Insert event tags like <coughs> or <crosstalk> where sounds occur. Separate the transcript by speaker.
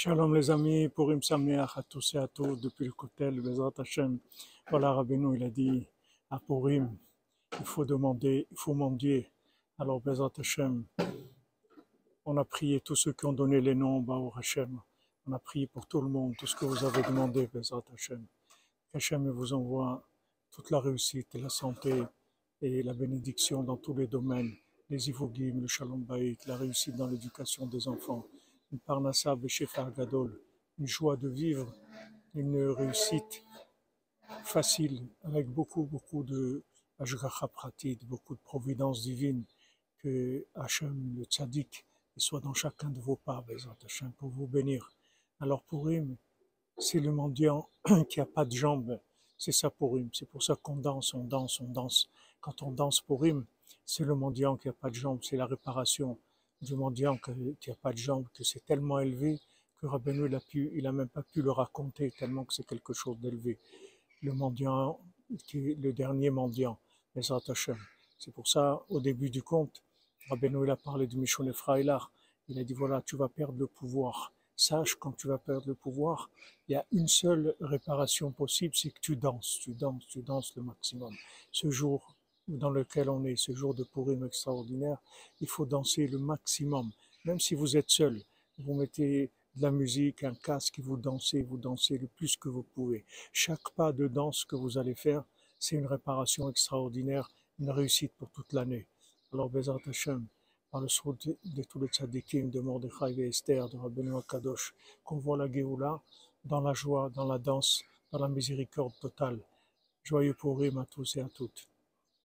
Speaker 1: Shalom les amis, pour Sameach à tous et à tous depuis le Kotel, Bezrat Hashem. Voilà, Rabbeinu, il a dit à Purim, il faut demander, il faut mendier. Alors Bezrat Hashem, on a prié tous ceux qui ont donné les noms, Baour Hashem. On a prié pour tout le monde, tout ce que vous avez demandé, Bezrat Hashem. Hashem vous envoie toute la réussite la santé et la bénédiction dans tous les domaines, les Ivogim, le Shalom Baït, la réussite dans l'éducation des enfants une parnassa gadol, une joie de vivre, une réussite facile, avec beaucoup, beaucoup de ashgacha pratit, beaucoup de providence divine, que Hachem, le tzaddik, soit dans chacun de vos pas, Hachem, pour vous bénir. Alors pour him, c'est le mendiant <coughs> qui a pas de jambes, c'est ça pour him, c'est pour ça qu'on danse, on danse, on danse. Quand on danse pour him, c'est le mendiant qui a pas de jambes, c'est la réparation, du mendiant qui n'a pas de jambes, que c'est tellement élevé que Rabbeinu, il a, pu, il a même pas pu le raconter tellement que c'est quelque chose d'élevé. Le mendiant, qui est le dernier mendiant, les C'est pour ça, au début du conte, Rabbeinu, il a parlé de Michon Efraïlar. Il a dit, voilà, tu vas perdre le pouvoir. Sache, quand tu vas perdre le pouvoir, il y a une seule réparation possible, c'est que tu danses, tu danses, tu danses le maximum. Ce jour, dans lequel on est, ce jour de Purim extraordinaire, il faut danser le maximum. Même si vous êtes seul, vous mettez de la musique, un casque vous dansez, vous dansez le plus que vous pouvez. Chaque pas de danse que vous allez faire, c'est une réparation extraordinaire, une réussite pour toute l'année. Alors, Bezat Hashem, par le souhait de, tous les tzadikim, de Mordechai et Esther, de Rabbeinu Kadosh, qu'on voit la Géoula dans la joie, dans la danse, dans la miséricorde totale. Joyeux Purim à tous et à toutes.